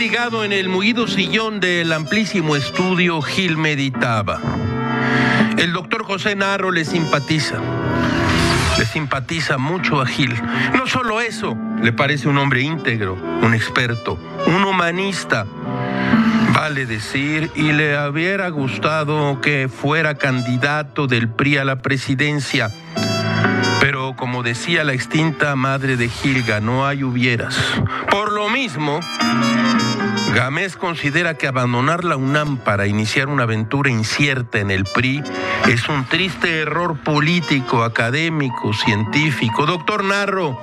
En el mullido sillón del amplísimo estudio, Gil meditaba. El doctor José Narro le simpatiza. Le simpatiza mucho a Gil. No solo eso, le parece un hombre íntegro, un experto, un humanista. Vale decir, y le hubiera gustado que fuera candidato del PRI a la presidencia. Como decía la extinta madre de Gilga, no hay hubieras. Por lo mismo, Gámez considera que abandonar la UNAM para iniciar una aventura incierta en el PRI es un triste error político, académico, científico. Doctor Narro,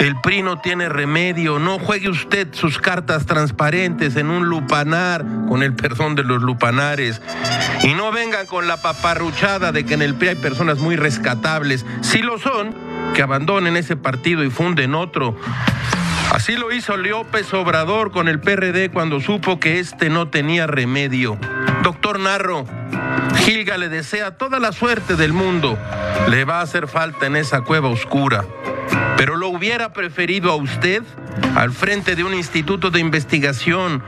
el PRI no tiene remedio. No juegue usted sus cartas transparentes en un lupanar, con el perdón de los lupanares. Y no vengan con la paparruchada de que en el PRI hay personas muy rescatables. Si lo son, que abandonen ese partido y funden otro. Así lo hizo López Obrador con el PRD cuando supo que este no tenía remedio. Doctor Narro, Gilga le desea toda la suerte del mundo. Le va a hacer falta en esa cueva oscura. Pero lo hubiera preferido a usted al frente de un instituto de investigación,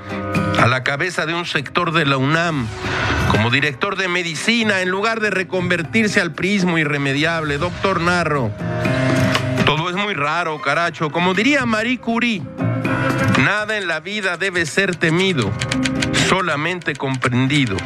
a la cabeza de un sector de la UNAM, como director de medicina, en lugar de reconvertirse al prismo irremediable. Doctor Narro, raro, caracho. Como diría Marie Curie, nada en la vida debe ser temido, solamente comprendido.